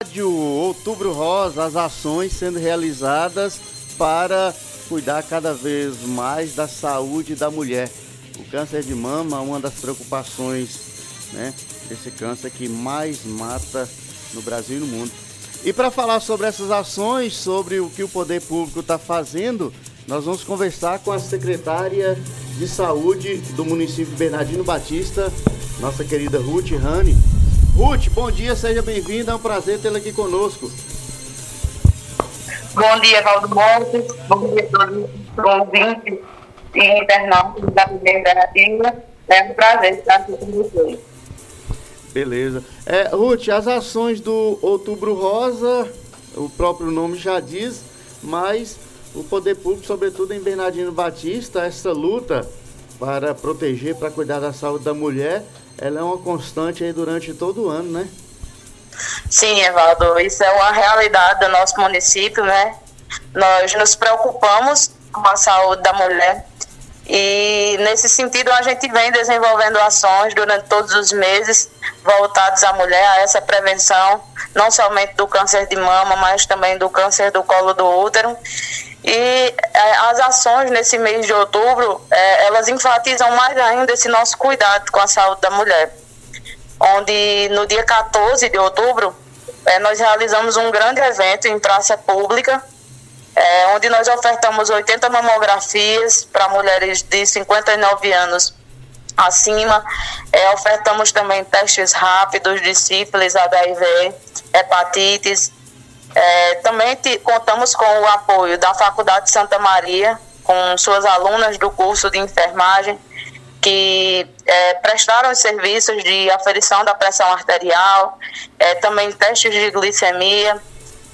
Rádio Outubro Rosa, as ações sendo realizadas para cuidar cada vez mais da saúde da mulher. O câncer de mama é uma das preocupações né, desse câncer que mais mata no Brasil e no mundo. E para falar sobre essas ações, sobre o que o poder público está fazendo, nós vamos conversar com a secretária de saúde do município Bernardino Batista, nossa querida Ruth Rani. Ruth, bom dia, seja bem-vinda, é um prazer tê-la aqui conosco. Bom dia, Valdo Montes, bom dia a todos os ouvintes e internautas da primeira Bernardina. É um prazer estar aqui com vocês. Beleza. É, Ruth, as ações do Outubro Rosa, o próprio nome já diz, mas o poder público, sobretudo em Bernardino Batista, essa luta para proteger, para cuidar da saúde da mulher, ela é uma constante aí durante todo o ano, né? Sim, Evaldo, isso é uma realidade do nosso município, né? Nós nos preocupamos com a saúde da mulher e, nesse sentido, a gente vem desenvolvendo ações durante todos os meses voltados à mulher, a essa prevenção, não somente do câncer de mama, mas também do câncer do colo do útero. E é, as ações nesse mês de outubro, é, elas enfatizam mais ainda esse nosso cuidado com a saúde da mulher. Onde no dia 14 de outubro, é, nós realizamos um grande evento em praça pública, é, onde nós ofertamos 80 mamografias para mulheres de 59 anos acima. É, ofertamos também testes rápidos de sífilis, HIV, hepatites, é, também te, contamos com o apoio da Faculdade de Santa Maria, com suas alunas do curso de enfermagem, que é, prestaram os serviços de aferição da pressão arterial, é, também testes de glicemia.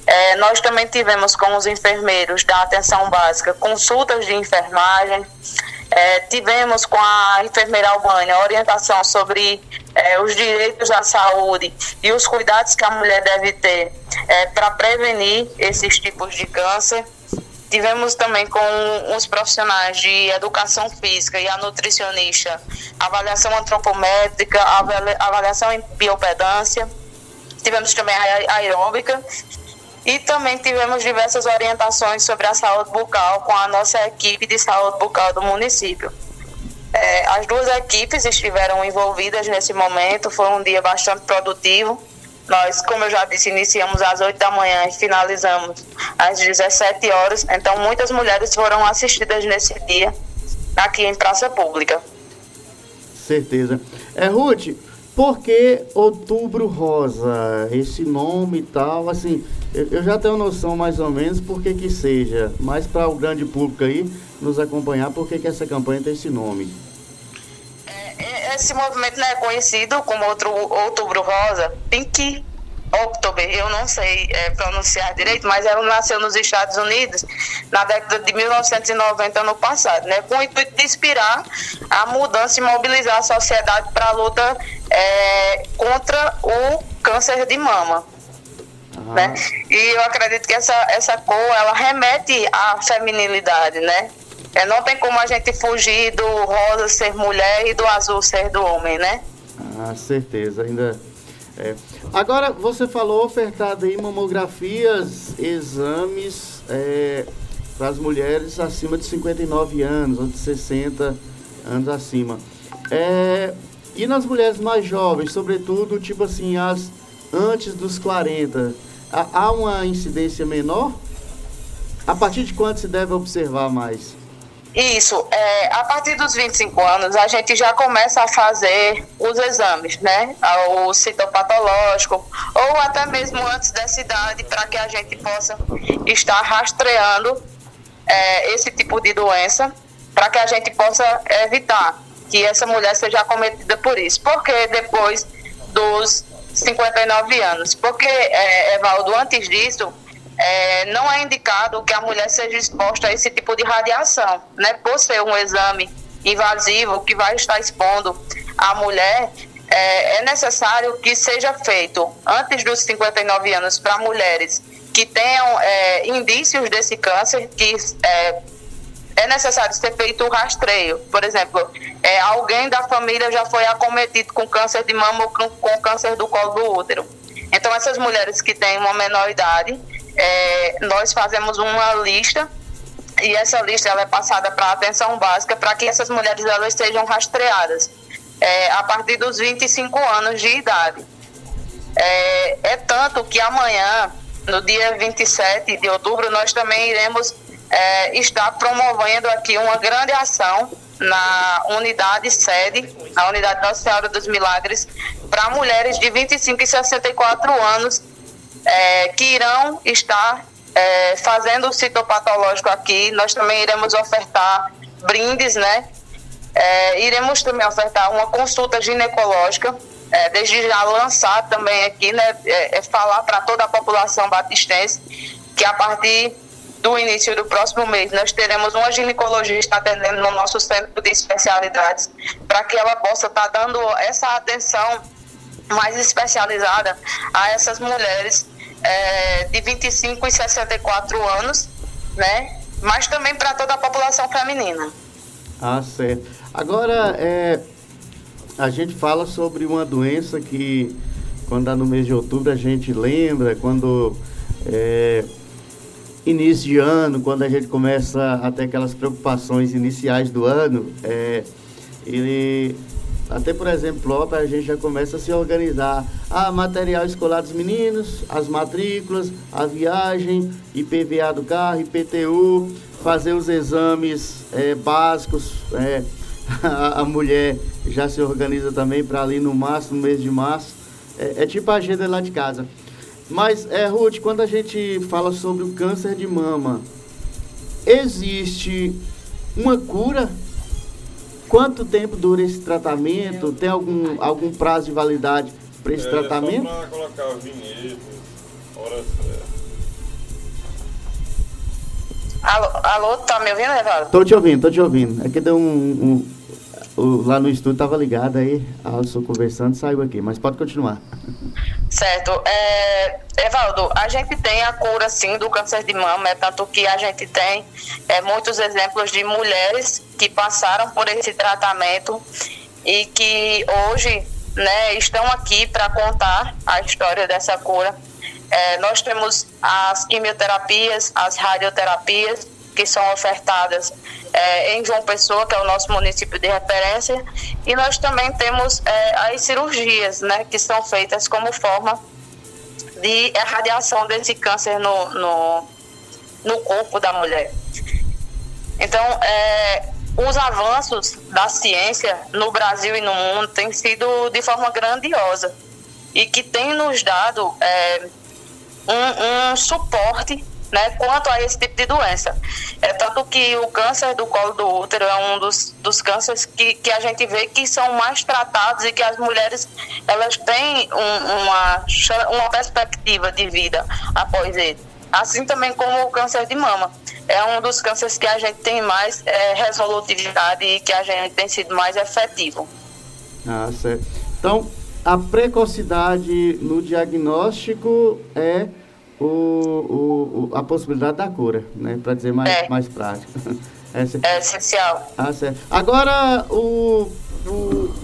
É, nós também tivemos com os enfermeiros da atenção básica consultas de enfermagem, é, tivemos com a enfermeira Albânia orientação sobre é, os direitos à saúde e os cuidados que a mulher deve ter é, para prevenir esses tipos de câncer. Tivemos também com os profissionais de educação física e a nutricionista avaliação antropométrica, avaliação em biopedância. Tivemos também a aeróbica e também tivemos diversas orientações sobre a saúde bucal com a nossa equipe de saúde bucal do município. É, as duas equipes estiveram envolvidas nesse momento, foi um dia bastante produtivo. Nós, como eu já disse, iniciamos às 8 da manhã e finalizamos às 17 horas. Então, muitas mulheres foram assistidas nesse dia aqui em Praça Pública. Certeza. É, Ruth, por que Outubro Rosa? Esse nome e tal, assim, eu já tenho noção mais ou menos por que que seja, mas para o grande público aí nos acompanhar, por que que essa campanha tem esse nome? É, é, esse movimento não é conhecido como outro Outubro Rosa, Pink October, eu não sei é, pronunciar direito, mas ela nasceu nos Estados Unidos na década de 1990, no passado, né, com o intuito de inspirar a mudança e mobilizar a sociedade para a luta é, contra o câncer de mama. Né? E eu acredito que essa, essa cor, ela remete à feminilidade, né? É, não tem como a gente fugir do rosa ser mulher e do azul ser do homem, né? Ah, certeza, ainda... É. Agora, você falou ofertado aí mamografias, exames é, para as mulheres acima de 59 anos, ou de 60 anos acima. É, e nas mulheres mais jovens, sobretudo, tipo assim, as antes dos 40, há uma incidência menor? A partir de quando se deve observar mais? Isso, é, a partir dos 25 anos a gente já começa a fazer os exames, né? O citopatológico, ou até mesmo antes dessa idade, para que a gente possa estar rastreando é, esse tipo de doença, para que a gente possa evitar que essa mulher seja acometida por isso. Porque depois dos 59 anos. Porque, é, Evaldo, antes disso, é, não é indicado que a mulher seja exposta a esse tipo de radiação, né? Por ser um exame invasivo que vai estar expondo a mulher, é, é necessário que seja feito antes dos 59 anos para mulheres que tenham é, indícios desse câncer, que é, necessário ser feito o rastreio. Por exemplo, é, alguém da família já foi acometido com câncer de mama ou com, com câncer do colo do útero. Então, essas mulheres que têm uma menor idade, é, nós fazemos uma lista e essa lista ela é passada para a atenção básica para que essas mulheres elas sejam rastreadas é, a partir dos 25 anos de idade. É, é tanto que amanhã, no dia 27 de outubro, nós também iremos é, estar promovendo aqui uma grande ação na unidade sede, na unidade Nossa Senhora dos Milagres, para mulheres de 25 e 64 anos é, que irão estar é, fazendo o citopatológico aqui. Nós também iremos ofertar brindes, né? É, iremos também ofertar uma consulta ginecológica, é, desde já lançar também aqui, né? É, é falar para toda a população batistense que a partir do início do próximo mês, nós teremos uma ginecologista atendendo no nosso centro de especialidades, para que ela possa estar tá dando essa atenção mais especializada a essas mulheres é, de 25 e 64 anos, né? Mas também para toda a população feminina. Ah, certo. Agora, é, a gente fala sobre uma doença que, quando dá no mês de outubro, a gente lembra, quando é, início de ano, quando a gente começa a ter aquelas preocupações iniciais do ano, é, ele até por exemplo, a gente já começa a se organizar. Ah, material escolar dos meninos, as matrículas, a viagem, IPVA do carro, IPTU, fazer os exames é, básicos. É, a, a, mulher já se organiza também para ali no março, no mês de março. É, é tipo a agenda lá de casa. Mas, é, Ruth, quando a gente fala sobre o câncer de mama, existe uma cura? Quanto tempo dura esse tratamento? Tem algum, algum prazo de validade para esse é, tratamento? Só para colocar o vinhedo, hora certa. Alô, alô, tá me ouvindo, Evaldo? Tô te ouvindo, tô te ouvindo. É que deu um, um o, lá no estúdio estava ligado aí, Alisson conversando, saiu aqui, mas pode continuar. Certo. É, Evaldo, a gente tem a cura sim do câncer de mama, é tanto que a gente tem é, muitos exemplos de mulheres que passaram por esse tratamento e que hoje né, estão aqui para contar a história dessa cura. É, nós temos as quimioterapias, as radioterapias, que são ofertadas é, em João Pessoa, que é o nosso município de referência, e nós também temos é, as cirurgias, né, que são feitas como forma de irradiação desse câncer no, no, no corpo da mulher. Então, é, os avanços da ciência no Brasil e no mundo têm sido de forma grandiosa e que tem nos dado um, um suporte né, quanto a esse tipo de doença. É tanto que o câncer do colo do útero é um dos, dos cânceres que, que a gente vê que são mais tratados e que as mulheres elas têm um, uma, uma perspectiva de vida após ele. Assim também como o câncer de mama. É um dos cânceres que a gente tem mais é, resolutividade e que a gente tem sido mais efetivo. Ah, certo. Então, a precocidade no diagnóstico é o, o, a possibilidade da cura, né? Para dizer mais, é. mais prático. é, é essencial. Ah, certo. Agora, o, o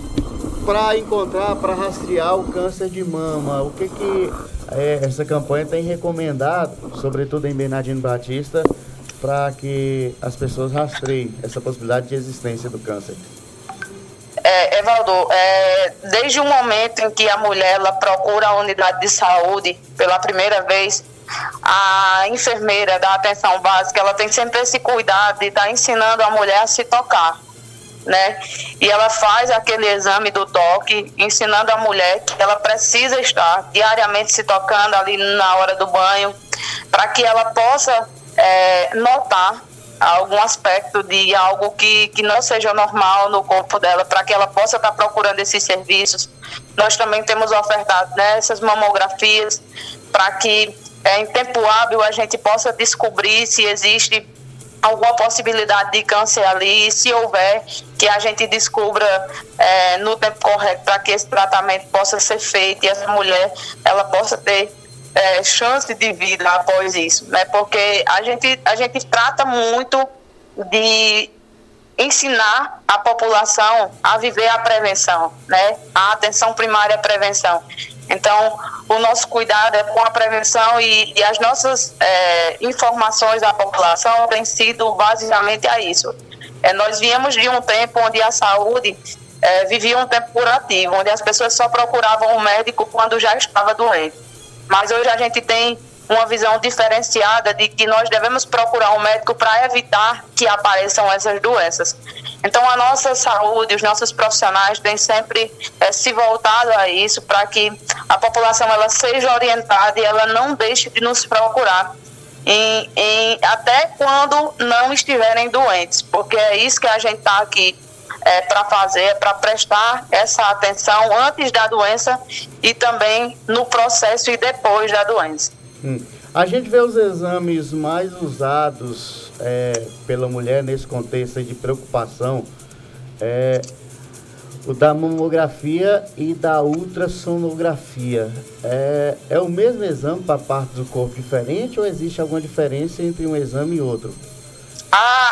para encontrar, para rastrear o câncer de mama, o que que é, essa campanha tem recomendado, sobretudo em Bernardino Batista, para que as pessoas rastreiem essa possibilidade de existência do câncer? É, Evaldo, é, desde o momento em que a mulher ela procura a unidade de saúde pela primeira vez, a enfermeira da atenção básica ela tem sempre esse cuidado de estar tá ensinando a mulher a se tocar, né? E ela faz aquele exame do toque, ensinando a mulher que ela precisa estar diariamente se tocando ali na hora do banho, para que ela possa é, notar algum aspecto de algo que, que não seja normal no corpo dela, para que ela possa estar procurando esses serviços. Nós também temos ofertado né, essas mamografias para que é, em tempo hábil a gente possa descobrir se existe alguma possibilidade de câncer ali, e se houver, que a gente descubra é, no tempo correto para que esse tratamento possa ser feito e essa mulher ela possa ter é, chance de vida após isso, né? Porque a gente, a gente trata muito de ensinar a população a viver a prevenção, né? A atenção primária à prevenção. Então, o nosso cuidado é com a prevenção e, e as nossas é, informações à população têm sido basicamente a isso. É, nós viemos de um tempo onde a saúde é, vivia um tempo curativo, onde as pessoas só procuravam o médico quando já estava doente. Mas hoje a gente tem uma visão diferenciada de que nós devemos procurar um médico para evitar que apareçam essas doenças. Então, a nossa saúde, os nossos profissionais têm sempre é, se voltado a isso para que a população ela seja orientada e ela não deixe de nos procurar. Em, em, até quando não estiverem doentes, porque é isso que a gente está aqui é, para fazer, para prestar essa atenção antes da doença e também no processo e depois da doença. Hum. A gente vê os exames mais usados é, pela mulher nesse contexto de preocupação, é, o da mamografia e da ultrassonografia. É, é o mesmo exame para partes do corpo diferente ou existe alguma diferença entre um exame e outro? A,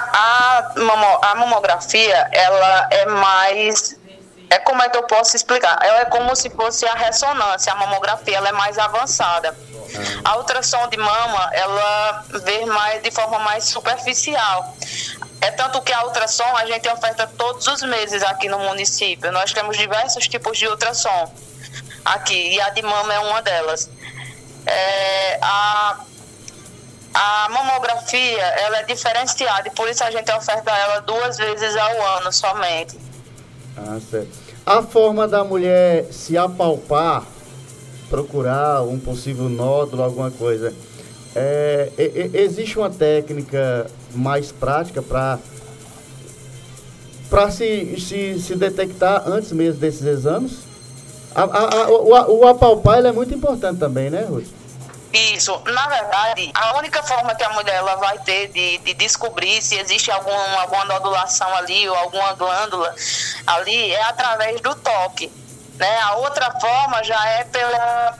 a, mamografia, ela é mais é como é que eu posso explicar? Ela é como se fosse a ressonância, a mamografia, ela é mais avançada. A ultrassom de mama, ela vê mais de forma mais superficial. É tanto que a ultrassom a gente oferta todos os meses aqui no município. Nós temos diversos tipos de ultrassom aqui e a de mama é uma delas. É, a, a mamografia ela é diferenciada e por isso a gente oferta ela duas vezes ao ano somente. Ah, certo. A forma da mulher se apalpar procurar um possível nódulo, alguma coisa. É, existe uma técnica mais prática para para se, se, se detectar antes mesmo desses exames? A, a, a, o, o apalpar é muito importante também, né, Ruth? Isso. Na verdade, a única forma que a mulher ela vai ter de, de descobrir se existe algum, alguma nodulação ali ou alguma glândula ali é através do toque. Né? A outra forma já é pela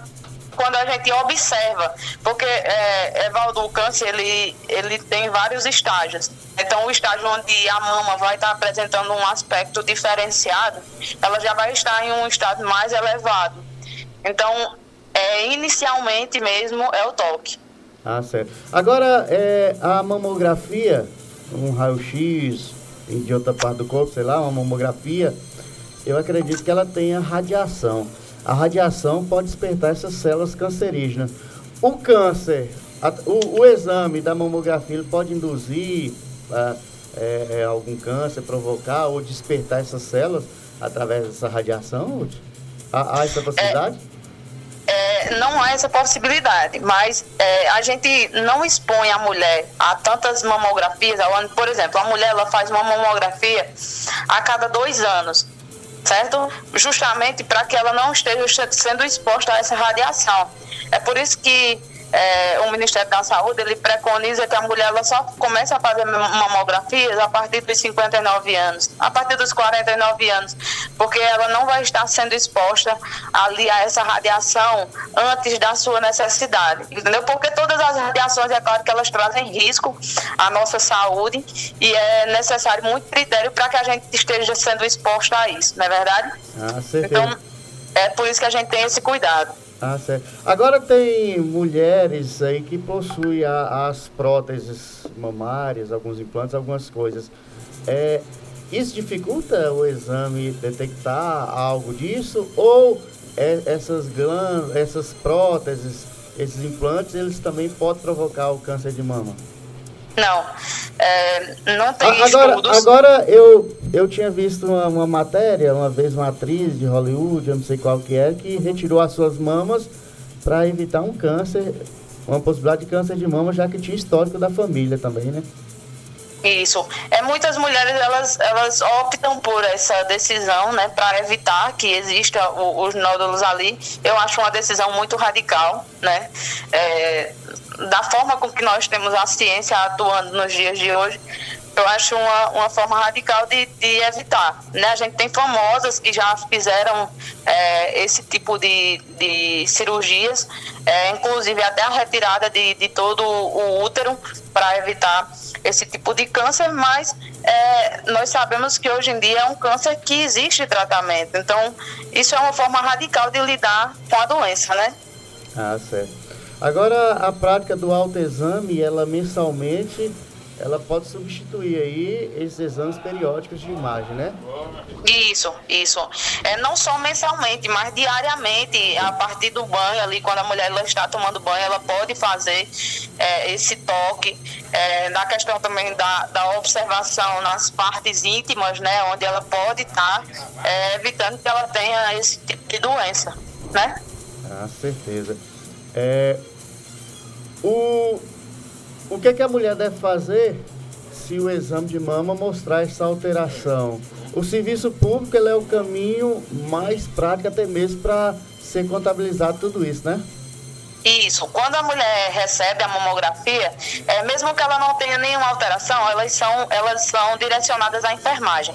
quando a gente observa, porque é, Evaldo, o câncer ele, ele tem vários estágios. Então, o estágio onde a mama vai estar apresentando um aspecto diferenciado, ela já vai estar em um estado mais elevado. Então, é, inicialmente mesmo é o toque. Ah, certo. Agora, é, a mamografia, um raio-x de outra parte do corpo, sei lá, uma mamografia, eu acredito que ela tenha radiação. A radiação pode despertar essas células cancerígenas. O câncer, a, o, o, exame da mamografia pode induzir a, é, é, algum câncer, provocar ou despertar essas células através dessa radiação? Há, há essa possibilidade? Não há essa possibilidade, mas é, a gente não expõe a mulher a tantas mamografias. Por exemplo, a mulher ela faz uma mamografia a cada dois anos certo? Justamente para que ela não esteja sendo exposta a essa radiação. É por isso que é, o Ministério da Saúde ele preconiza que a mulher ela só comece a fazer mamografias a partir dos 59 anos, a partir dos 49 anos, porque ela não vai estar sendo exposta ali a essa radiação antes da sua necessidade, entendeu? Porque todas as radiações, é claro que elas trazem risco à nossa saúde e é necessário muito critério para que a gente esteja sendo exposta a isso, não é verdade? Ah. Então, é por isso que a gente tem esse cuidado. Ah, certo. Agora tem mulheres aí que possuem a, as próteses mamárias, alguns implantes, algumas coisas. É, isso dificulta o exame detectar algo disso? Ou é, essas glândulas, essas próteses, esses implantes, eles também podem provocar o câncer de mama? Não, é, não tem agora, estudos. Agora, eu, eu tinha visto uma, uma, matéria, uma vez uma atriz de Hollywood, eu não sei qual que é, que retirou as suas mamas para evitar um câncer, uma possibilidade de câncer de mama, já que tinha histórico da família também, né? Isso. É, muitas mulheres elas, elas optam por essa decisão, né, para evitar que exista o, os nódulos ali. Eu acho uma decisão muito radical, né? É, da forma com que nós temos a ciência atuando nos dias de hoje, eu acho uma, uma forma radical de, de evitar. Né? A gente tem famosas que já fizeram é, esse tipo de, de cirurgias, é, inclusive até a retirada de, de todo o útero para evitar esse tipo de câncer, mas é, nós sabemos que hoje em dia é um câncer que existe tratamento. Então, isso é uma forma radical de lidar com a doença, né? Ah, certo. Agora, a prática do autoexame, ela mensalmente ela pode substituir aí esses exames periódicos de imagem, né? Isso, isso. É, não só mensalmente, mas diariamente, a partir do banho ali, quando a mulher ela está tomando banho, ela pode fazer é, esse toque. É, na questão também da, da observação nas partes íntimas, né? Onde ela pode estar é, evitando que ela tenha esse tipo de doença, né? Ah, certeza. É, o o que, é que a mulher deve fazer se o exame de mama mostrar essa alteração? O serviço público é o caminho mais prático até mesmo para ser contabilizado tudo isso, né? Isso. Quando a mulher recebe a mamografia, é, mesmo que ela não tenha nenhuma alteração, elas são, elas são direcionadas à enfermagem.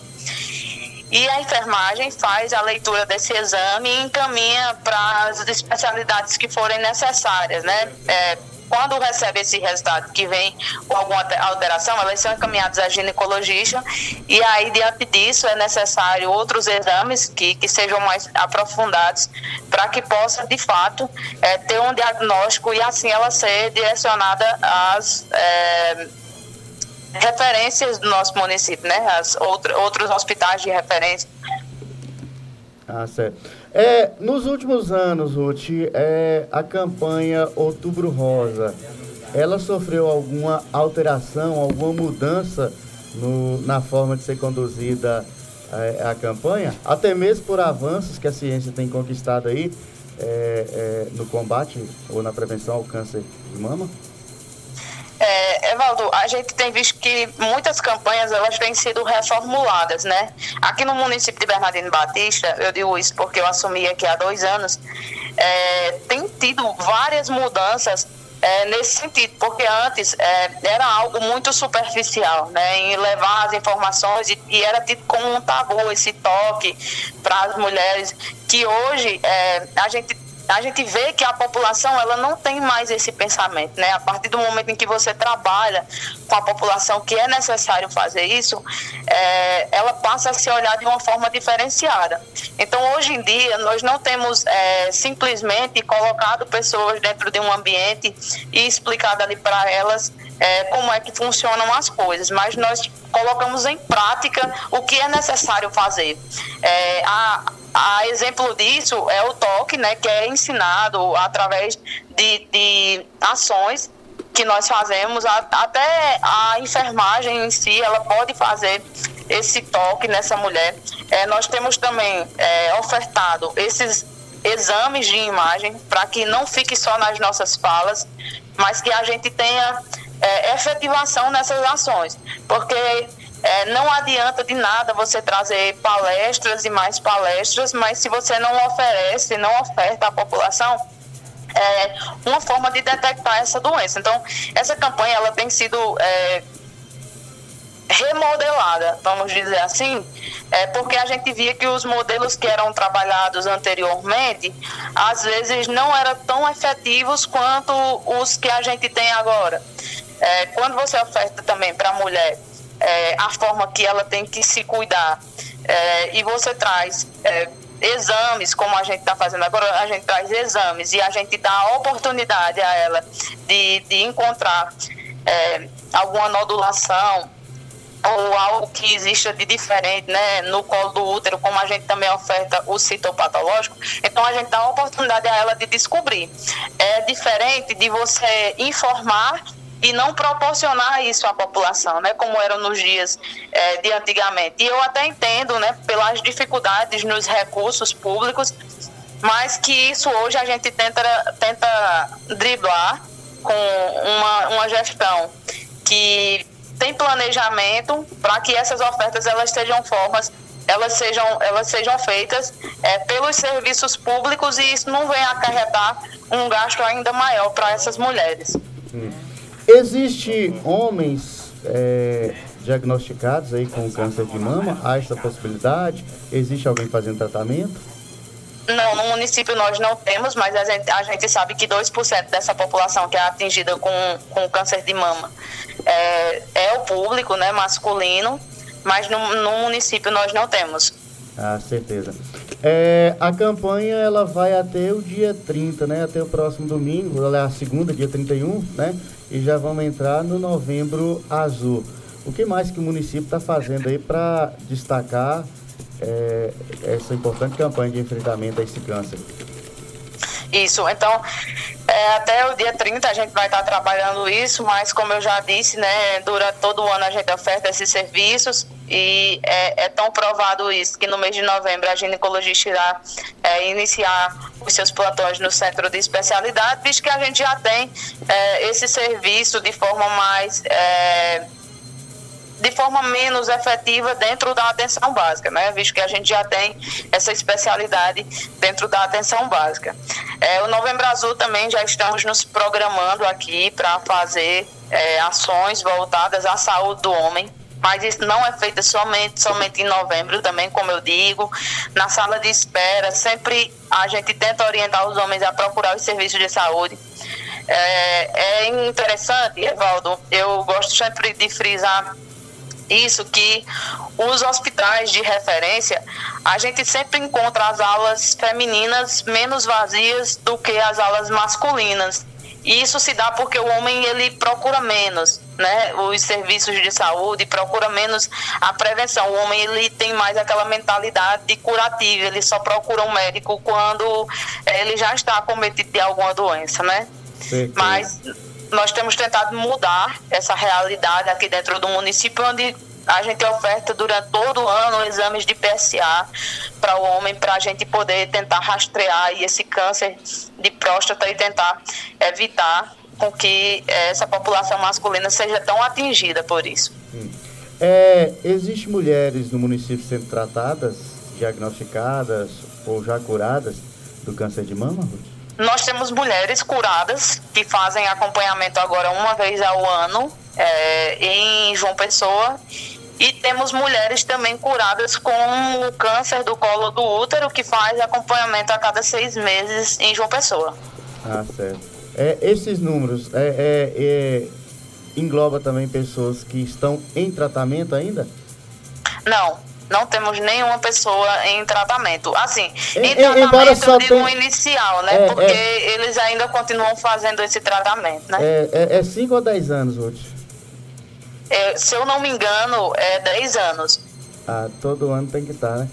E a enfermagem faz a leitura desse exame e encaminha para as especialidades que forem necessárias, né? É, quando recebe esse resultado que vem com alguma alteração, elas são encaminhadas à ginecologista e aí, diante disso, é necessário outros exames que, que sejam mais aprofundados para que possa, de fato, é, ter um diagnóstico e assim ela ser direcionada às. É, referências do nosso município, né? As outro, outros hospitais de referência. Ah, certo. É, nos últimos anos, Ruth, é, a campanha Outubro Rosa, ela sofreu alguma alteração, alguma mudança no, na forma de ser conduzida é, a campanha? Até mesmo por avanços que a ciência tem conquistado aí é, é no combate ou na prevenção ao câncer de mama? Evaldo, a gente tem visto que muitas campanhas elas têm sido reformuladas, né? Aqui no município de Bernardino Batista, eu digo isso porque eu assumi aqui há dois anos, é, tem tido várias mudanças é, nesse sentido, porque antes é, era algo muito superficial, né, em levar as informações e, e era tido como um tabu esse toque para as mulheres, que hoje é, a gente a gente vê que a população ela não tem mais esse pensamento, né? A partir do momento em que você trabalha com a população que é necessário fazer isso, é, ela passa a se olhar de uma forma diferenciada. Então, hoje em dia, nós não temos é, simplesmente colocado pessoas dentro de um ambiente e explicado ali para elas é, como é que funcionam as coisas, mas nós colocamos em prática o que é necessário fazer. É, a, a exemplo disso é o toque, né, que é ensinado através de, de ações que nós fazemos, até a enfermagem em si, ela pode fazer esse toque nessa mulher. É, nós temos também é, ofertado esses exames de imagem para que não fique só nas nossas falas, mas que a gente tenha é, efetivação nessas ações, porque é, não adianta de nada você trazer palestras e mais palestras, mas se você não oferece, não oferta à população, é uma forma de detectar essa doença. Então, essa campanha ela tem sido é, remodelada, vamos dizer assim, é, porque a gente via que os modelos que eram trabalhados anteriormente, às vezes não eram tão efetivos quanto os que a gente tem agora. É, quando você oferta também para a mulher é, a forma que ela tem que se cuidar. É, e você traz é, exames, como a gente está fazendo agora, a gente traz exames e a gente dá a oportunidade a ela de, de encontrar é, alguma nodulação ou algo que exista de diferente né, no colo do útero, como a gente também oferta o citopatológico, então a gente dá a oportunidade a ela de descobrir. É diferente de você informar e não proporcionar isso à população, né, como eram nos dias é, de antigamente. E eu até entendo, né, pelas dificuldades nos recursos públicos, mas que isso hoje a gente tenta, tenta driblar com uma, uma gestão que tem planejamento para que essas ofertas elas sejam formas elas sejam elas sejam feitas é, pelos serviços públicos e isso não venha acarretar um gasto ainda maior para essas mulheres. Hum. Existem homens é, diagnosticados aí com câncer de mama? Há essa possibilidade? Existe alguém fazendo tratamento? Não, no município nós não temos, mas a gente, a gente sabe que 2% dessa população que é atingida com, com câncer de mama é, é o público né, masculino, mas no, no município nós não temos. Ah, certeza. É, a campanha ela vai até o dia 30, né? Até o próximo domingo, ela é a segunda, dia 31, né? E já vamos entrar no novembro azul. O que mais que o município está fazendo aí para destacar é, essa importante campanha de enfrentamento a esse câncer? Isso, então é, até o dia 30 a gente vai estar trabalhando isso, mas como eu já disse, né, durante todo o ano a gente oferta esses serviços e é, é tão provado isso que no mês de novembro a ginecologista irá é, iniciar os seus plantões no centro de especialidade, visto que a gente já tem é, esse serviço de forma mais é, de forma menos efetiva dentro da atenção básica, né? Visto que a gente já tem essa especialidade dentro da atenção básica. É, o Novembro Azul também já estamos nos programando aqui para fazer é, ações voltadas à saúde do homem, mas isso não é feito somente, somente em novembro também, como eu digo. Na sala de espera, sempre a gente tenta orientar os homens a procurar os serviços de saúde. É, é interessante, Evaldo, eu gosto sempre de frisar isso que os hospitais de referência, a gente sempre encontra as alas femininas menos vazias do que as alas masculinas. E isso se dá porque o homem ele procura menos, né? Os serviços de saúde procura menos a prevenção. O homem ele tem mais aquela mentalidade de curativo, ele só procura um médico quando ele já está cometido de alguma doença, né? Sim, Mas nós temos tentado mudar essa realidade aqui dentro do município, onde a gente oferta durante todo o ano exames de PSA para o homem, para a gente poder tentar rastrear esse câncer de próstata e tentar evitar com que essa população masculina seja tão atingida por isso. Hum. É, Existem mulheres no município sendo tratadas, diagnosticadas ou já curadas do câncer de mama, Ruth? Nós temos mulheres curadas que fazem acompanhamento agora uma vez ao ano é, em João Pessoa e temos mulheres também curadas com o câncer do colo do útero que faz acompanhamento a cada seis meses em João Pessoa. Ah, certo. É, esses números é, é, é engloba também pessoas que estão em tratamento ainda? Não, não temos nenhuma pessoa em tratamento. Assim, em tratamento eu digo tem... inicial, né? É, Porque é... eles ainda continuam fazendo esse tratamento, né? É 5 é, é ou 10 anos, Ruth? É, se eu não me engano, é 10 anos. Ah, todo ano tem que estar, né?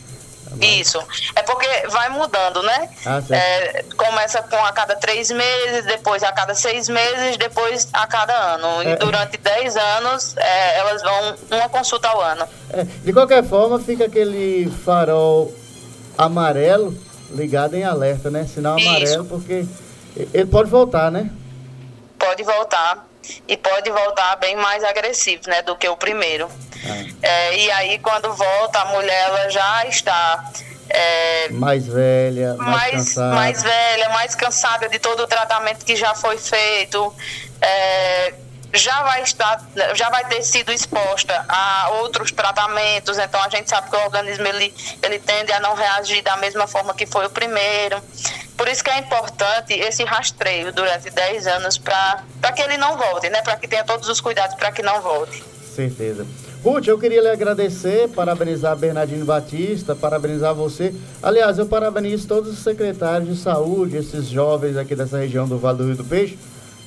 Isso. É porque vai mudando, né? Ah, é, começa com a cada três meses, depois a cada seis meses, depois a cada ano. É. E durante dez anos, é, elas vão uma consulta ao ano. É, de qualquer forma, fica aquele farol amarelo ligado em alerta, né? Sinal amarelo, Isso. porque ele pode voltar, né? Pode voltar e pode voltar bem mais agressivo, né, do que o primeiro. É. É, e aí quando volta a mulher ela já está é, mais velha, mais, mais, cansada. mais velha, mais cansada de todo o tratamento que já foi feito. É, já vai estar, já vai ter sido exposta a outros tratamentos, então a gente sabe que o organismo ele, ele tende a não reagir da mesma forma que foi o primeiro. Por isso que é importante esse rastreio durante 10 anos para que ele não volte, né? Para que tenha todos os cuidados para que não volte. Certeza. Ruth, eu queria lhe agradecer, parabenizar Bernardino Batista, parabenizar você. Aliás, eu parabenizo todos os secretários de saúde, esses jovens aqui dessa região do Vale do Rio do Peixe.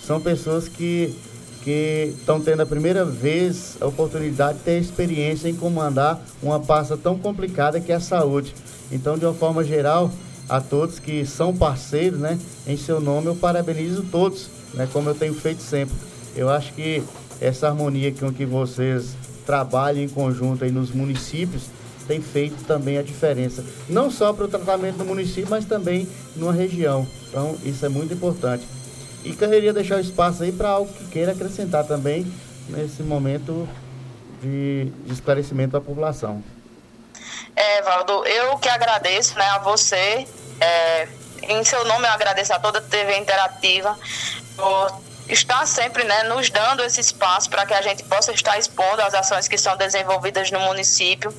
São pessoas que que estão tendo a primeira vez a oportunidade de ter experiência em comandar uma pasta tão complicada que é a saúde. Então, de uma forma geral, a todos que são parceiros, né, em seu nome eu parabenizo todos, né, como eu tenho feito sempre. Eu acho que essa harmonia com que vocês trabalham em conjunto aí nos municípios tem feito também a diferença, não só para o tratamento do município, mas também numa região. Então, isso é muito importante. E queria deixar o espaço aí para algo que queira acrescentar também nesse momento de, de esclarecimento da população. É, Valdo, eu que agradeço né, a você. É, em seu nome, eu agradeço a toda a TV Interativa por está sempre né, nos dando esse espaço para que a gente possa estar expondo as ações que são desenvolvidas no município.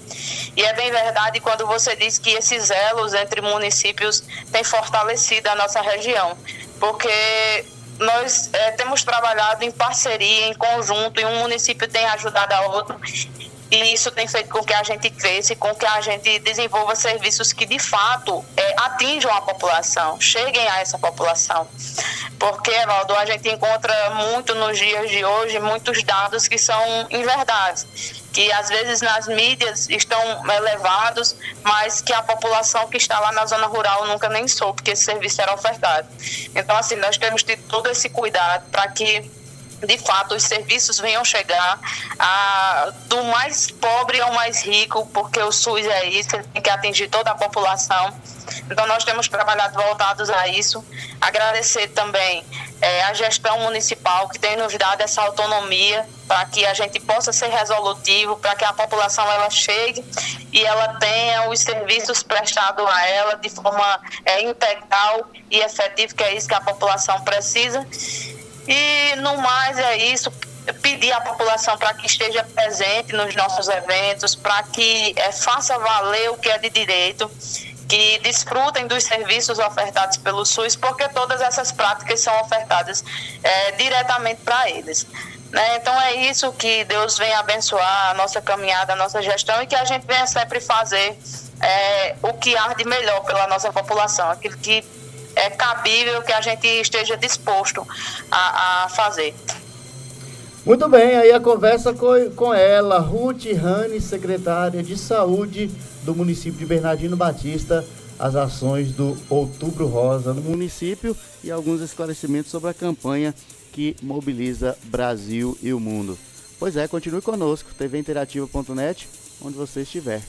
E é bem verdade quando você diz que esses elos entre municípios têm fortalecido a nossa região, porque nós é, temos trabalhado em parceria, em conjunto, e um município tem ajudado a outro. E isso tem feito com que a gente cresça com que a gente desenvolva serviços que, de fato, é, atinjam a população, cheguem a essa população. Porque, Evaldo, a gente encontra muito nos dias de hoje muitos dados que são inverdades, que às vezes nas mídias estão elevados, mas que a população que está lá na zona rural nunca nem soube que esse serviço era ofertado. Então, assim, nós temos ter todo esse cuidado para que de fato os serviços venham chegar a, do mais pobre ao mais rico, porque o SUS é isso, ele tem que atingir toda a população. Então nós temos trabalhado voltados a isso. Agradecer também é, a gestão municipal que tem nos dado essa autonomia para que a gente possa ser resolutivo, para que a população ela chegue e ela tenha os serviços prestados a ela de forma é, integral e efetiva, que é isso que a população precisa. E no mais é isso, pedir à população para que esteja presente nos nossos eventos, para que é, faça valer o que é de direito, que desfrutem dos serviços ofertados pelo SUS, porque todas essas práticas são ofertadas é, diretamente para eles. Né? Então é isso que Deus vem abençoar a nossa caminhada, a nossa gestão e que a gente venha sempre fazer é, o que há de melhor pela nossa população, aquilo que é cabível que a gente esteja disposto a, a fazer. Muito bem, aí a conversa com, com ela, Ruth Rani, secretária de Saúde do município de Bernardino Batista, as ações do Outubro Rosa no município e alguns esclarecimentos sobre a campanha que mobiliza Brasil e o mundo. Pois é, continue conosco, tvinterativa.net, onde você estiver.